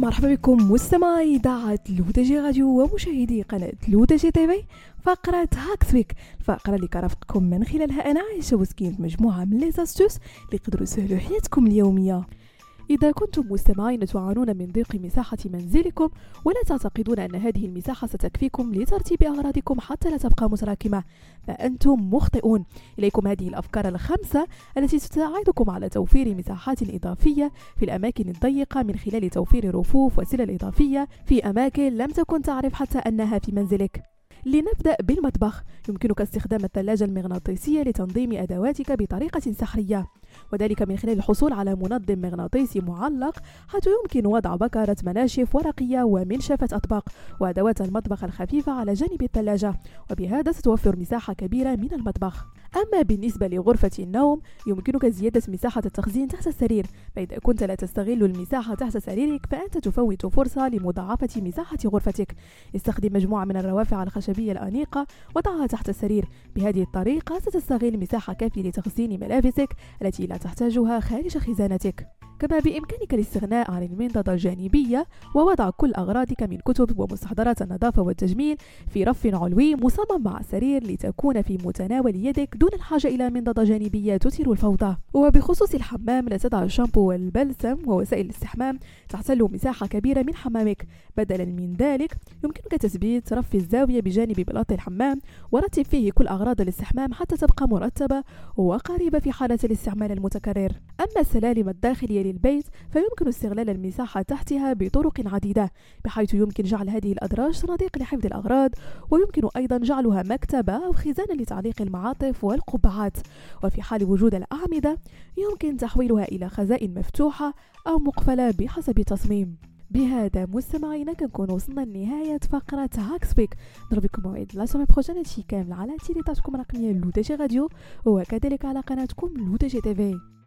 مرحبا بكم مستمعي إذاعة لودجي راديو ومشاهدي قناة لودجي تي في فقرة Hacks Week الفقرة اللي كنرافقكم من خلالها أنا عائشة وسكينة مجموعة من les astuces اللي يقدروا يسهلوا حياتكم اليومية. إذا كنتم مستمعين تعانون من ضيق مساحة منزلكم ولا تعتقدون أن هذه المساحة ستكفيكم لترتيب أغراضكم حتى لا تبقى متراكمة. فأنتم مخطئون. إليكم هذه الأفكار الخمسة التي تساعدكم على توفير مساحات إضافية في الأماكن الضيقة من خلال توفير رفوف وسلل إضافية في أماكن لم تكن تعرف حتى أنها في منزلك. لنبدأ بالمطبخ. يمكنك استخدام الثلاجة المغناطيسية لتنظيم أدواتك بطريقة سحرية. وذلك من خلال الحصول على منظم مغناطيسي معلق حيث يمكن وضع بكرة مناشف ورقية ومنشفة أطباق وأدوات المطبخ الخفيفة على جانب الثلاجة وبهذا ستوفر مساحة كبيرة من المطبخ. أما بالنسبة لغرفة النوم يمكنك زيادة مساحة التخزين تحت السرير. فإذا كنت لا تستغل المساحة تحت سريرك فأنت تفوت فرصة لمضاعفة مساحة غرفتك. استخدم مجموعة من الروافع الخشبية الأنيقة وضعها تحت السرير. بهذه الطريقة ستستغل مساحة كافية لتخزين ملابسك التي لا تحتاجها خارج خزانتك. كما بإمكانك الاستغناء عن المنضدة الجانبية ووضع كل أغراضك من كتب ومستحضرات النظافة والتجميل في رف علوي مصمم مع السرير لتكون في متناول يدك دون الحاجة إلى منضدة جانبية تثير الفوضى. وبخصوص الحمام لا تضع الشامبو والبلسم ووسائل الاستحمام تحتل مساحة كبيرة من حمامك. بدلا من ذلك يمكنك تثبيت رف الزاوية بجانب بلاط الحمام ورتب فيه كل أغراض الاستحمام حتى تبقى مرتبة وقريبة في حالة الاستعمال المتكرر. أما السلالم الداخلية للبيت فيمكن استغلال المساحة تحتها بطرق عديدة بحيث يمكن جعل هذه الأدراج صناديق لحفظ الأغراض ويمكن أيضا جعلها مكتبة أو خزانة لتعليق المعاطف والقبعات. وفي حال وجود الأعمدة يمكن تحويلها إلى خزائن مفتوحة أو مقفلة بحسب التصميم. بهذا مستمعينا كنكون وصلنا لنهاية فقرة Hacks Week نضربكم موعد la semaine prochaine هادشي كامل على إذاعتكم الرقمية لودجي راديو وكذلك على قناتكم لودجي تيفي.